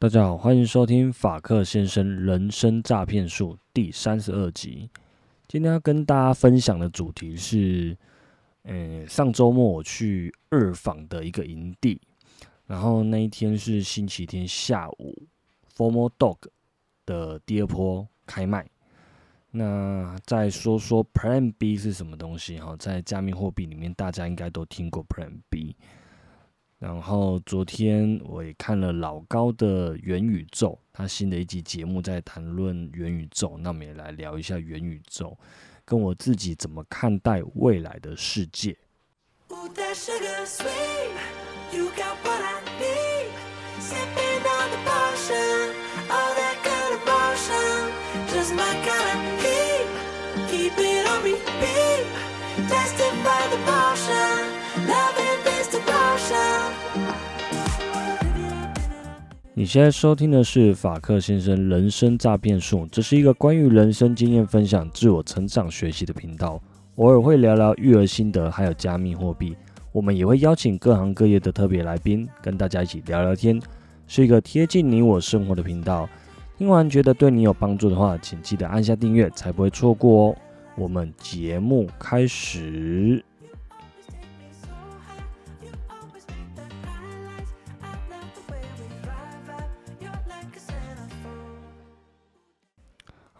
大家好，欢迎收听法克先生人生诈骗术第三十二集。今天要跟大家分享的主题是，嗯，上周末我去二访的一个营地，然后那一天是星期天下午，Formal Dog 的第二波开卖。那再说说 Plan B 是什么东西？哈，在加密货币里面，大家应该都听过 Plan B。然后昨天我也看了老高的元宇宙，他新的一集节目在谈论元宇宙，那我们也来聊一下元宇宙，跟我自己怎么看待未来的世界。你现在收听的是法克先生人生诈骗术，这是一个关于人生经验分享、自我成长学习的频道，偶尔会聊聊育儿心得，还有加密货币。我们也会邀请各行各业的特别来宾，跟大家一起聊聊天，是一个贴近你我生活的频道。听完觉得对你有帮助的话，请记得按下订阅，才不会错过哦。我们节目开始。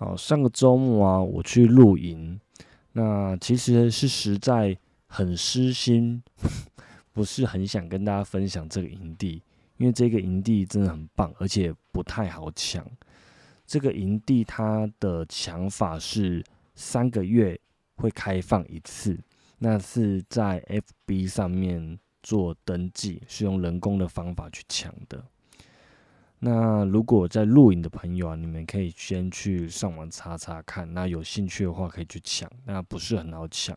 好，上个周末啊，我去露营，那其实是实在很失心，不是很想跟大家分享这个营地，因为这个营地真的很棒，而且不太好抢。这个营地它的抢法是三个月会开放一次，那是在 FB 上面做登记，是用人工的方法去抢的。那如果在录影的朋友啊，你们可以先去上网查查看。那有兴趣的话，可以去抢。那不是很好抢。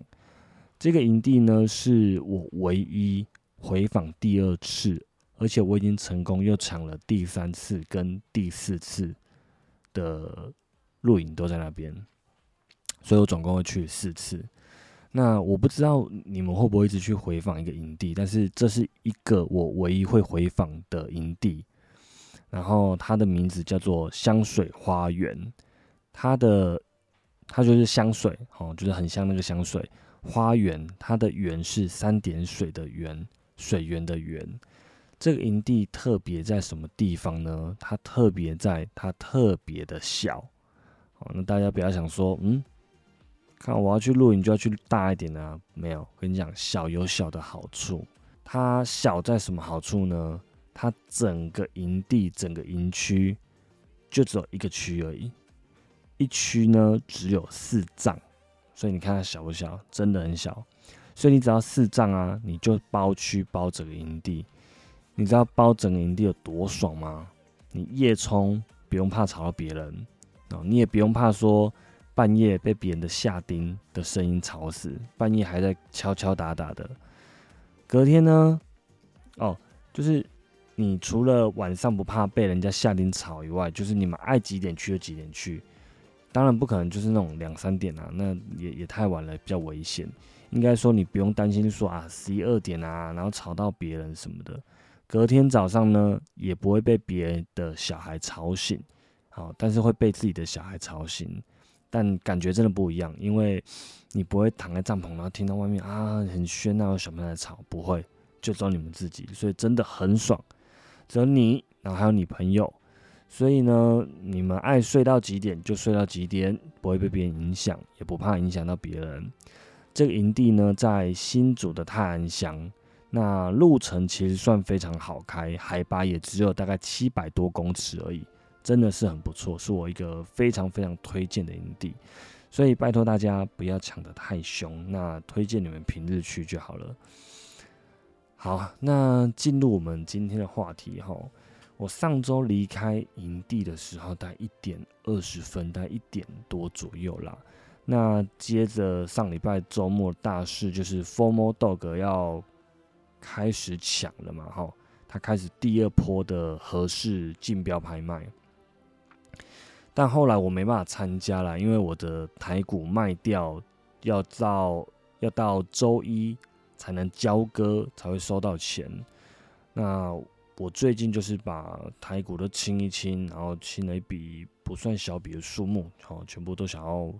这个营地呢，是我唯一回访第二次，而且我已经成功又抢了第三次跟第四次的录影都在那边，所以我总共会去四次。那我不知道你们会不会一直去回访一个营地，但是这是一个我唯一会回访的营地。然后它的名字叫做香水花园，它的它就是香水哦，就是很像那个香水花园。它的园是三点水的园，水源的源。这个营地特别在什么地方呢？它特别在它特别的小哦。那大家不要想说，嗯，看我要去露营就要去大一点的，没有。跟你讲，小有小的好处。它小在什么好处呢？它整个营地、整个营区就只有一个区而已，一区呢只有四丈，所以你看它小不小？真的很小。所以你只要四丈啊，你就包区包整个营地。你知道包整个营地有多爽吗？你夜冲不用怕吵到别人哦，你也不用怕说半夜被别人的下钉的声音吵死，半夜还在敲敲打打的。隔天呢，哦，就是。你除了晚上不怕被人家下令吵以外，就是你们爱几点去就几点去。当然不可能就是那种两三点啊，那也也太晚了，比较危险。应该说你不用担心说啊十一二点啊，然后吵到别人什么的。隔天早上呢，也不会被别的小孩吵醒，好，但是会被自己的小孩吵醒。但感觉真的不一样，因为你不会躺在帐篷，然后听到外面啊很喧闹，有小朋友在吵，不会，就只有你们自己，所以真的很爽。只有你，然后还有你朋友，所以呢，你们爱睡到几点就睡到几点，不会被别人影响，也不怕影响到别人。这个营地呢，在新竹的泰安乡，那路程其实算非常好开，海拔也只有大概七百多公尺而已，真的是很不错，是我一个非常非常推荐的营地。所以拜托大家不要抢得太凶，那推荐你们平日去就好了。好，那进入我们今天的话题哈。我上周离开营地的时候，大概一点二十分，大概一点多左右啦。那接着上礼拜周末大事就是 Formal Dog 要开始抢了嘛，哈，他开始第二波的合适竞标拍卖。但后来我没办法参加了，因为我的台股卖掉要到要到周一。才能交割，才会收到钱。那我最近就是把台股都清一清，然后清了一笔不算小笔的数目，好，全部都想要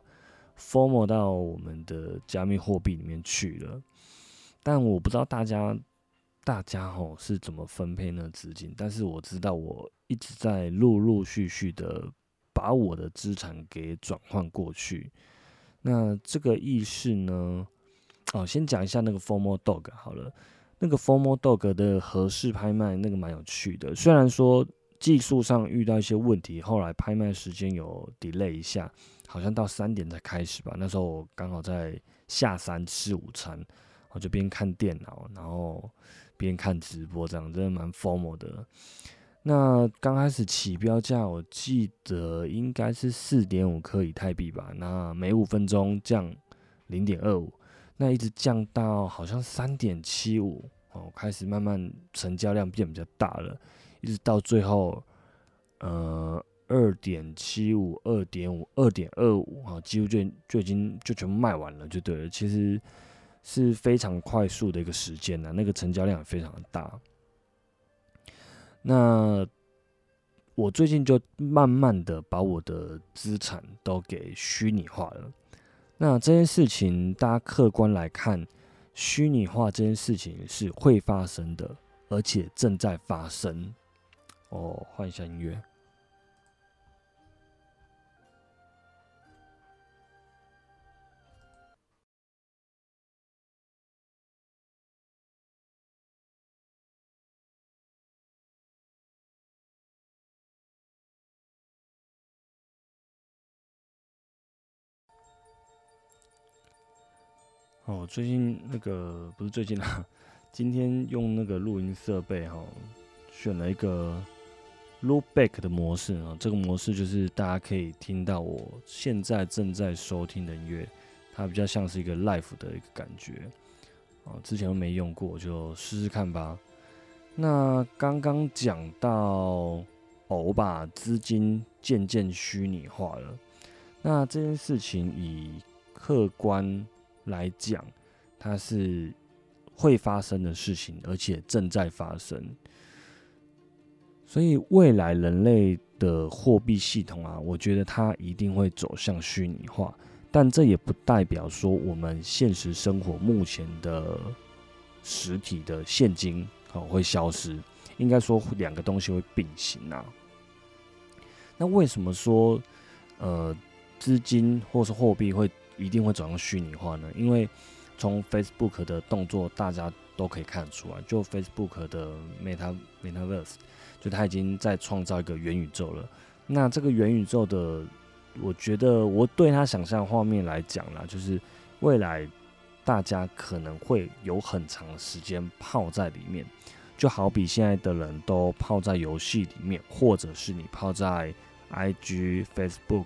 form 到我们的加密货币里面去了。但我不知道大家大家吼是怎么分配那资金，但是我知道我一直在陆陆续续的把我的资产给转换过去。那这个意识呢？哦，先讲一下那个 Formal Dog 好了。那个 Formal Dog 的合适拍卖，那个蛮有趣的。虽然说技术上遇到一些问题，后来拍卖时间有 delay 一下，好像到三点才开始吧。那时候我刚好在下山吃午餐，我就边看电脑，然后边看直播，这样真的蛮 formal 的。那刚开始起标价，我记得应该是四点五颗以太币吧。那每五分钟降零点二五，那一直降到好像三点七五哦，开始慢慢成交量变比较大了，一直到最后，呃，二点七五、二点五、二点二五啊，几乎就就已经就全部卖完了，就对了。其实是非常快速的一个时间呢，那个成交量也非常的大。那我最近就慢慢的把我的资产都给虚拟化了。那这件事情，大家客观来看，虚拟化这件事情是会发生的，而且正在发生。哦，换一下音乐。哦，最近那个不是最近啦，今天用那个录音设备哈，选了一个 loopback 的模式啊。这个模式就是大家可以听到我现在正在收听的音乐，它比较像是一个 live 的一个感觉。哦，之前都没用过，就试试看吧。那刚刚讲到，我把资金渐渐虚拟化了。那这件事情以客观。来讲，它是会发生的事情，而且正在发生。所以未来人类的货币系统啊，我觉得它一定会走向虚拟化。但这也不代表说我们现实生活目前的实体的现金哦会消失。应该说两个东西会并行啊。那为什么说呃资金或是货币会？一定会走向虚拟化呢？因为从 Facebook 的动作，大家都可以看出来，就 Facebook 的 Meta Metaverse，就它已经在创造一个元宇宙了。那这个元宇宙的，我觉得我对它想象画面来讲啦，就是未来大家可能会有很长时间泡在里面，就好比现在的人都泡在游戏里面，或者是你泡在 IG、Facebook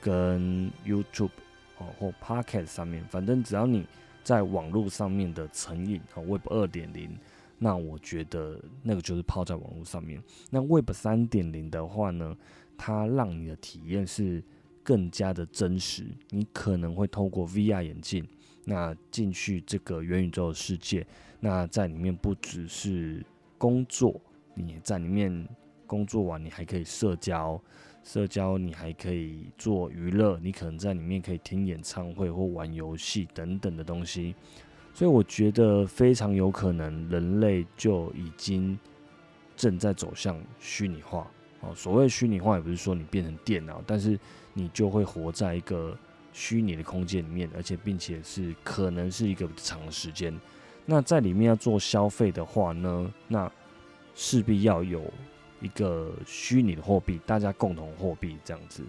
跟 YouTube。哦，或 Pocket 上面，反正只要你在网络上面的成瘾和 Web 二点零，那我觉得那个就是泡在网络上面。那 Web 三点零的话呢，它让你的体验是更加的真实。你可能会透过 VR 眼镜，那进去这个元宇宙的世界，那在里面不只是工作，你在里面工作完，你还可以社交。社交，你还可以做娱乐，你可能在里面可以听演唱会或玩游戏等等的东西，所以我觉得非常有可能人类就已经正在走向虚拟化。哦，所谓虚拟化，也不是说你变成电脑，但是你就会活在一个虚拟的空间里面，而且并且是可能是一个长时间。那在里面要做消费的话呢，那势必要有。一个虚拟的货币，大家共同货币这样子。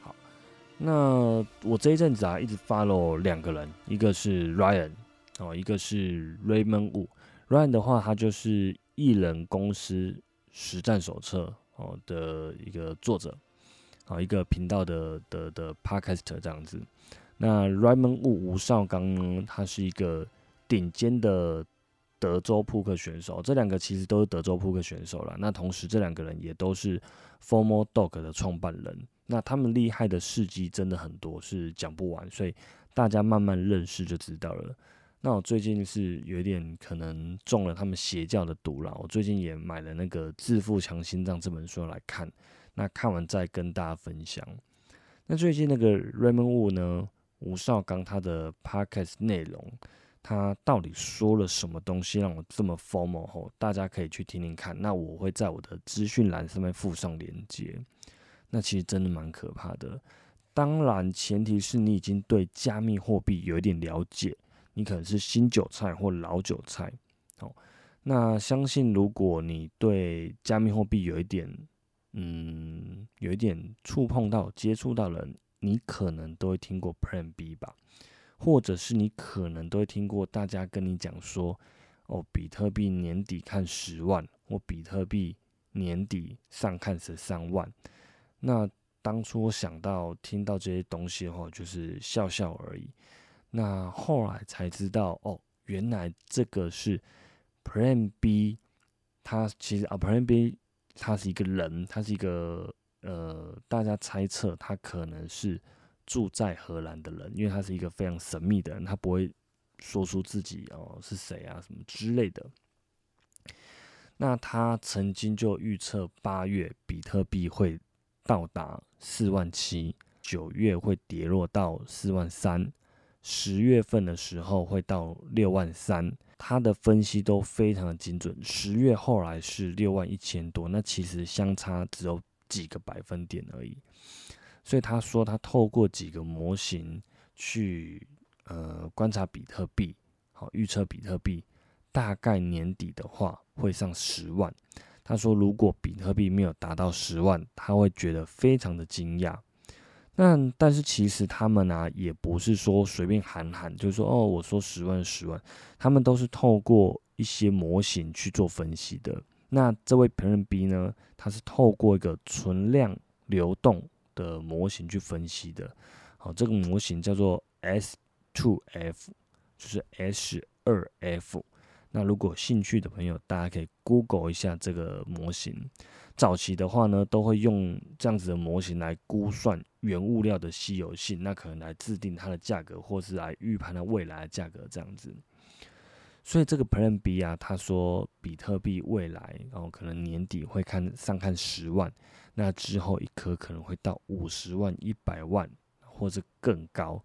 好，那我这一阵子啊，一直 follow 两个人，一个是 Ryan 哦，一个是 Raymond Wu。Ryan 的话，他就是艺人公司实战手册哦的一个作者，啊，一个频道的的的 Podcast 这样子。那 Raymond Wu 吴少刚呢，他是一个顶尖的。德州扑克选手，这两个其实都是德州扑克选手了。那同时，这两个人也都是 Formal Dog 的创办人。那他们厉害的事迹真的很多，是讲不完，所以大家慢慢认识就知道了。那我最近是有点可能中了他们邪教的毒了。我最近也买了那个《致富强心脏》这本书来看，那看完再跟大家分享。那最近那个 Raymond Wu 呢，吴少刚他的 Podcast 内容，他到底说了什么东西让我这么 formal 吼？大家可以去听听看。那我会在我的资讯栏上面附上连接。那其实真的蛮可怕的。当然，前提是你已经对加密货币有一点了解。你可能是新韭菜或老韭菜，好，那相信如果你对加密货币有一点，嗯，有一点触碰到、接触到了，你可能都会听过 Plan B 吧，或者是你可能都会听过大家跟你讲说，哦，比特币年底看十万，或比特币年底上看十三万。那当初我想到听到这些东西的话，就是笑笑而已。那后来才知道，哦，原来这个是 Plan B，他其实啊，Plan B 他是一个人，他是一个呃，大家猜测他可能是住在荷兰的人，因为他是一个非常神秘的人，他不会说出自己哦是谁啊什么之类的。那他曾经就预测八月比特币会到达四万七，九月会跌落到四万三。十月份的时候会到六万三，他的分析都非常的精准。十月后来是六万一千多，那其实相差只有几个百分点而已。所以他说他透过几个模型去呃观察比特币，好预测比特币大概年底的话会上十万。他说如果比特币没有达到十万，他会觉得非常的惊讶。那但是其实他们呢，也不是说随便喊喊，就是说哦，我说十万十万，他们都是透过一些模型去做分析的。那这位评论 B 呢，他是透过一个存量流动的模型去分析的。好，这个模型叫做 S two F，就是 S 二 F。那如果兴趣的朋友，大家可以 Google 一下这个模型。早期的话呢，都会用这样子的模型来估算原物料的稀有性，那可能来制定它的价格，或是来预判它未来的价格这样子。所以这个 Plan B 啊，他说比特币未来，然后可能年底会看上看十万，那之后一颗可能会到五十万、一百万或者更高。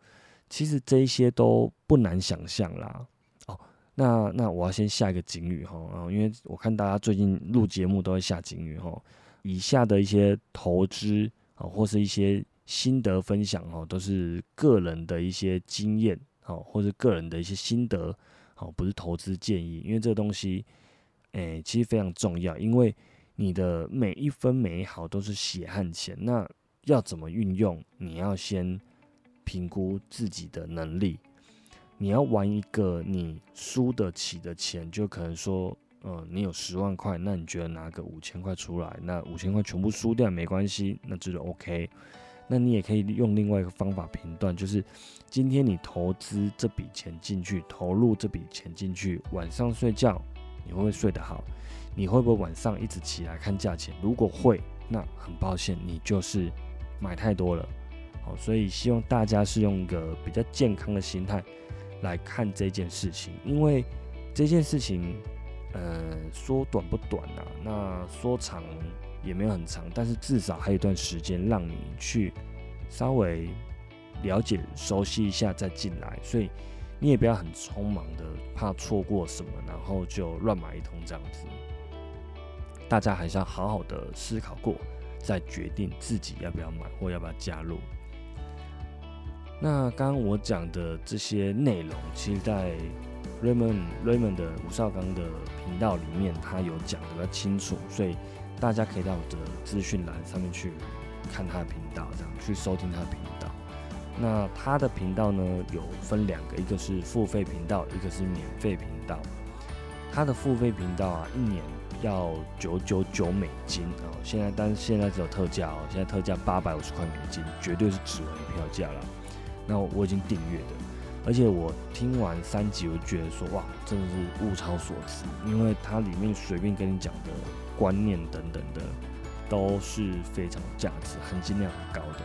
其实这一些都不难想象啦。哦那那我要先下一个警语哈，因为我看大家最近录节目都会下警语哈。以下的一些投资啊，或是一些心得分享哦，都是个人的一些经验哦，或者个人的一些心得哦，不是投资建议。因为这个东西，诶，其实非常重要，因为你的每一分每一毫都是血汗钱，那要怎么运用，你要先评估自己的能力。你要玩一个你输得起的钱，就可能说，呃，你有十万块，那你觉得拿个五千块出来，那五千块全部输掉没关系，那这就 OK。那你也可以用另外一个方法评断，就是今天你投资这笔钱进去，投入这笔钱进去，晚上睡觉你会不会睡得好？你会不会晚上一直起来看价钱？如果会，那很抱歉，你就是买太多了。好，所以希望大家是用一个比较健康的心态。来看这件事情，因为这件事情，呃，说短不短呐，那说长也没有很长，但是至少还有一段时间让你去稍微了解、熟悉一下再进来，所以你也不要很匆忙的，怕错过什么，然后就乱买一通这样子。大家还是要好好的思考过，再决定自己要不要买或要不要加入。那刚刚我讲的这些内容，其实，在 Raymond Raymond 的吴少刚的频道里面，他有讲的比较清楚，所以大家可以到我的资讯栏上面去看他的频道，这样去收听他的频道。那他的频道呢，有分两个，一个是付费频道，一个是免费频道。他的付费频道啊，一年要九九九美金哦，现在但是现在只有特价哦，现在特价八百五十块美金，绝对是值回票价了。那我已经订阅的，而且我听完三集，我觉得说哇，真的是物超所值，因为它里面随便跟你讲的观念等等的，都是非常价值、含金量很高的。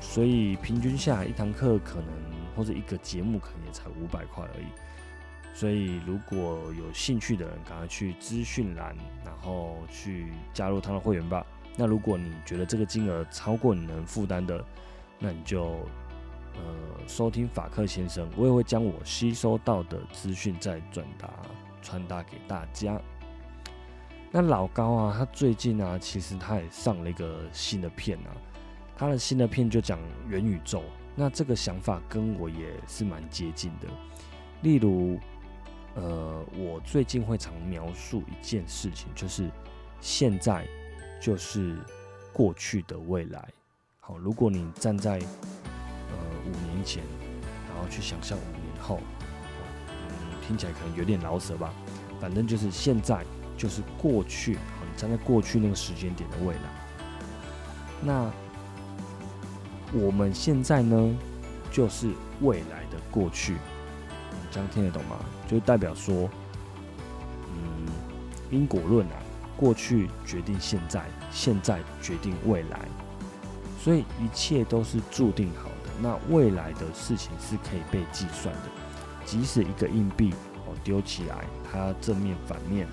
所以平均下来一堂课可能或者一个节目可能也才五百块而已。所以如果有兴趣的人，赶快去资讯栏，然后去加入他的会员吧。那如果你觉得这个金额超过你能负担的，那你就呃收听法克先生，我也会将我吸收到的资讯再转达传达给大家。那老高啊，他最近啊，其实他也上了一个新的片啊，他的新的片就讲元宇宙。那这个想法跟我也是蛮接近的。例如，呃，我最近会常描述一件事情，就是现在就是过去的未来。好，如果你站在呃五年前，然后去想象五年后，嗯，听起来可能有点老舍吧。反正就是现在。就是过去，你站在过去那个时间点的未来。那我们现在呢，就是未来的过去。你这样听得懂吗？就代表说，嗯，因果论啊，过去决定现在，现在决定未来，所以一切都是注定好的。那未来的事情是可以被计算的，即使一个硬币哦丢起来，它正面反面。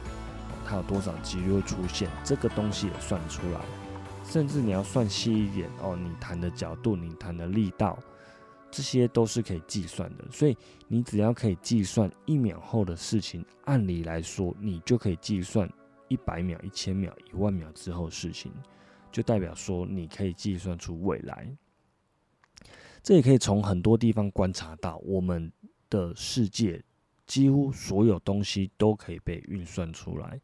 它有多少几率会出现？这个东西也算出来，甚至你要算细一点哦，你弹的角度、你弹的力道，这些都是可以计算的。所以你只要可以计算一秒后的事情，按理来说，你就可以计算一百秒、一千秒、一万秒之后的事情，就代表说你可以计算出未来。这也可以从很多地方观察到，我们的世界几乎所有东西都可以被运算出来。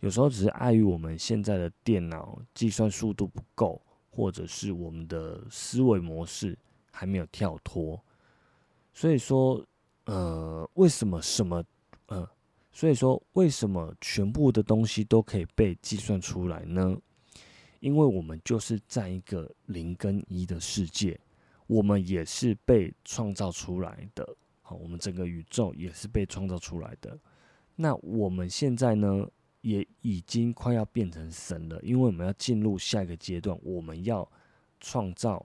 有时候只是碍于我们现在的电脑计算速度不够，或者是我们的思维模式还没有跳脱。所以说，呃，为什么什么，呃，所以说为什么全部的东西都可以被计算出来呢？因为我们就是在一个零跟一的世界，我们也是被创造出来的。好，我们整个宇宙也是被创造出来的。那我们现在呢？也已经快要变成神了，因为我们要进入下一个阶段，我们要创造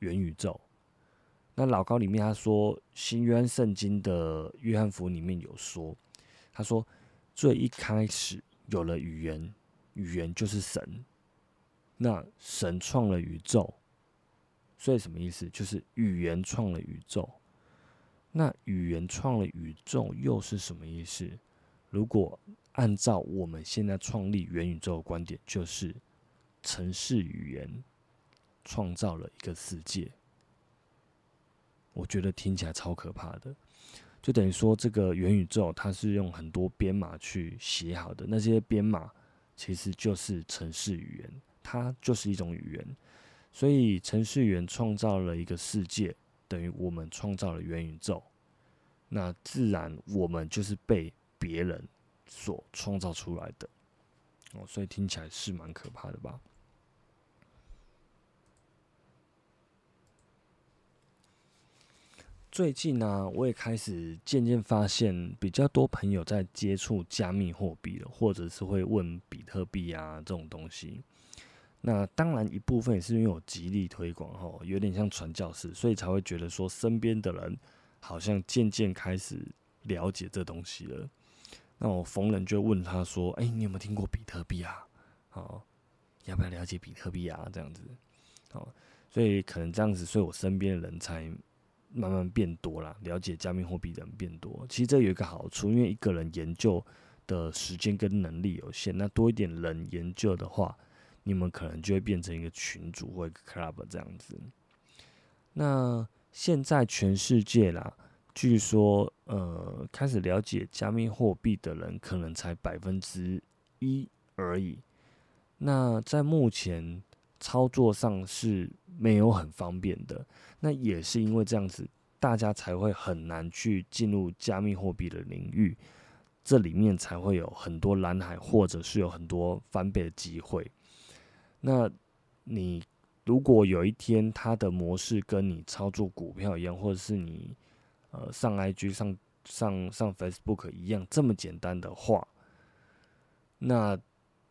元宇宙。那老高里面他说，新约翰圣经的约翰福音里面有说，他说最一开始有了语言，语言就是神。那神创了宇宙，所以什么意思？就是语言创了宇宙。那语言创了宇宙又是什么意思？如果按照我们现在创立元宇宙的观点，就是城市语言创造了一个世界。我觉得听起来超可怕的，就等于说这个元宇宙它是用很多编码去写好的，那些编码其实就是城市语言，它就是一种语言。所以城市语言创造了一个世界，等于我们创造了元宇宙。那自然我们就是被别人。所创造出来的哦，所以听起来是蛮可怕的吧？最近呢，我也开始渐渐发现，比较多朋友在接触加密货币了，或者是会问比特币啊这种东西。那当然一部分也是因为我极力推广哈，有点像传教士，所以才会觉得说身边的人好像渐渐开始了解这东西了。那我逢人就问他说：“哎，你有没有听过比特币啊？好，要不要了解比特币啊？这样子，好，所以可能这样子，所以我身边的人才慢慢变多了，了解加密货币的人变多。其实这有一个好处，因为一个人研究的时间跟能力有限，那多一点人研究的话，你们可能就会变成一个群组或一个 club 这样子。那现在全世界啦。”据说，呃，开始了解加密货币的人可能才百分之一而已。那在目前操作上是没有很方便的。那也是因为这样子，大家才会很难去进入加密货币的领域。这里面才会有很多蓝海，或者是有很多翻倍的机会。那你如果有一天它的模式跟你操作股票一样，或者是你呃，上 IG 上上上 Facebook 一样这么简单的话，那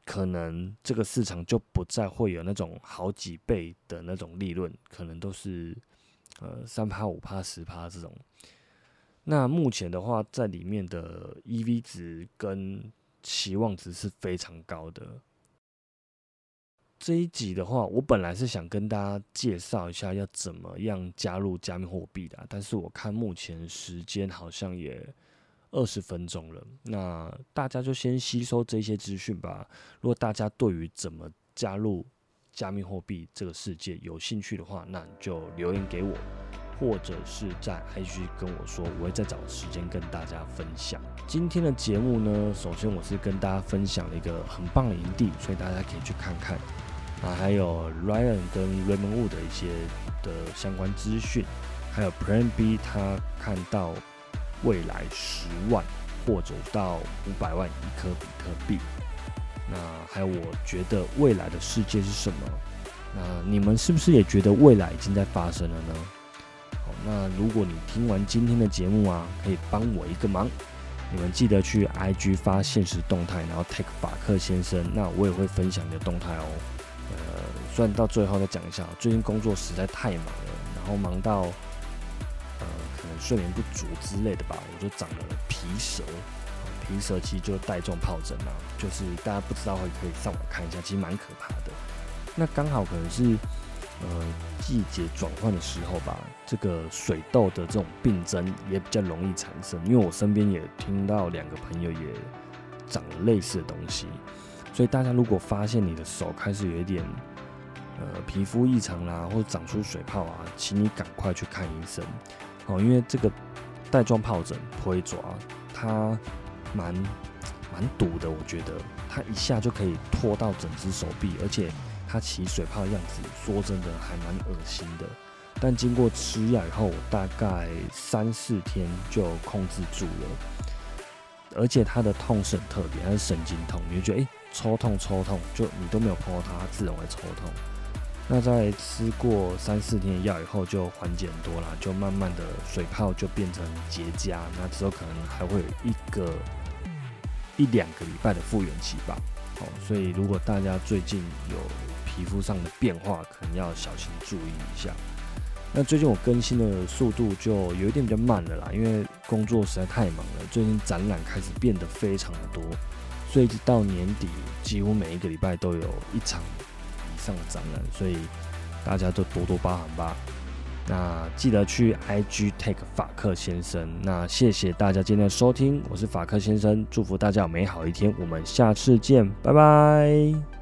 可能这个市场就不再会有那种好几倍的那种利润，可能都是呃三趴五趴十趴这种。那目前的话，在里面的 EV 值跟期望值是非常高的。这一集的话，我本来是想跟大家介绍一下要怎么样加入加密货币的，但是我看目前时间好像也二十分钟了，那大家就先吸收这些资讯吧。如果大家对于怎么加入加密货币这个世界有兴趣的话，那你就留言给我，或者是在 IG 跟我说，我会再找时间跟大家分享。今天的节目呢，首先我是跟大家分享了一个很棒的营地，所以大家可以去看看。啊，还有 Ryan 跟 Raymond Wu 的一些的相关资讯，还有 Plan B 他看到未来十万或者到五百万一颗比特币。那还有，我觉得未来的世界是什么？那你们是不是也觉得未来已经在发生了呢？好，那如果你听完今天的节目啊，可以帮我一个忙，你们记得去 IG 发现实动态，然后 take 法克先生，那我也会分享你的动态哦。算，到最后再讲一下，最近工作实在太忙了，然后忙到呃可能睡眠不足之类的吧，我就长了皮蛇。皮蛇其实就带状疱疹嘛，就是大家不知道会可以上网看一下，其实蛮可怕的。那刚好可能是呃季节转换的时候吧，这个水痘的这种病症也比较容易产生，因为我身边也听到两个朋友也长了类似的东西。所以大家如果发现你的手开始有一点呃皮肤异常啦，或者长出水泡啊，请你赶快去看医生哦，因为这个带状疱疹不会抓，它蛮蛮毒的，我觉得它一下就可以拖到整只手臂，而且它起水泡的样子，说真的还蛮恶心的。但经过吃药以后，大概三四天就控制住了，而且它的痛是很特别，它是神经痛，你就觉得诶。抽痛抽痛，就你都没有碰到它，它自然会抽痛。那在吃过三四天的药以后，就缓解很多啦，就慢慢的水泡就变成结痂。那之后可能还会有一个一两个礼拜的复原期吧。哦，所以如果大家最近有皮肤上的变化，可能要小心注意一下。那最近我更新的速度就有一点比较慢了啦，因为工作实在太忙了。最近展览开始变得非常的多。所以直到年底，几乎每一个礼拜都有一场上的展览，所以大家都多多包涵吧。那记得去 IG take 法克先生。那谢谢大家今天的收听，我是法克先生，祝福大家有美好一天，我们下次见，拜拜。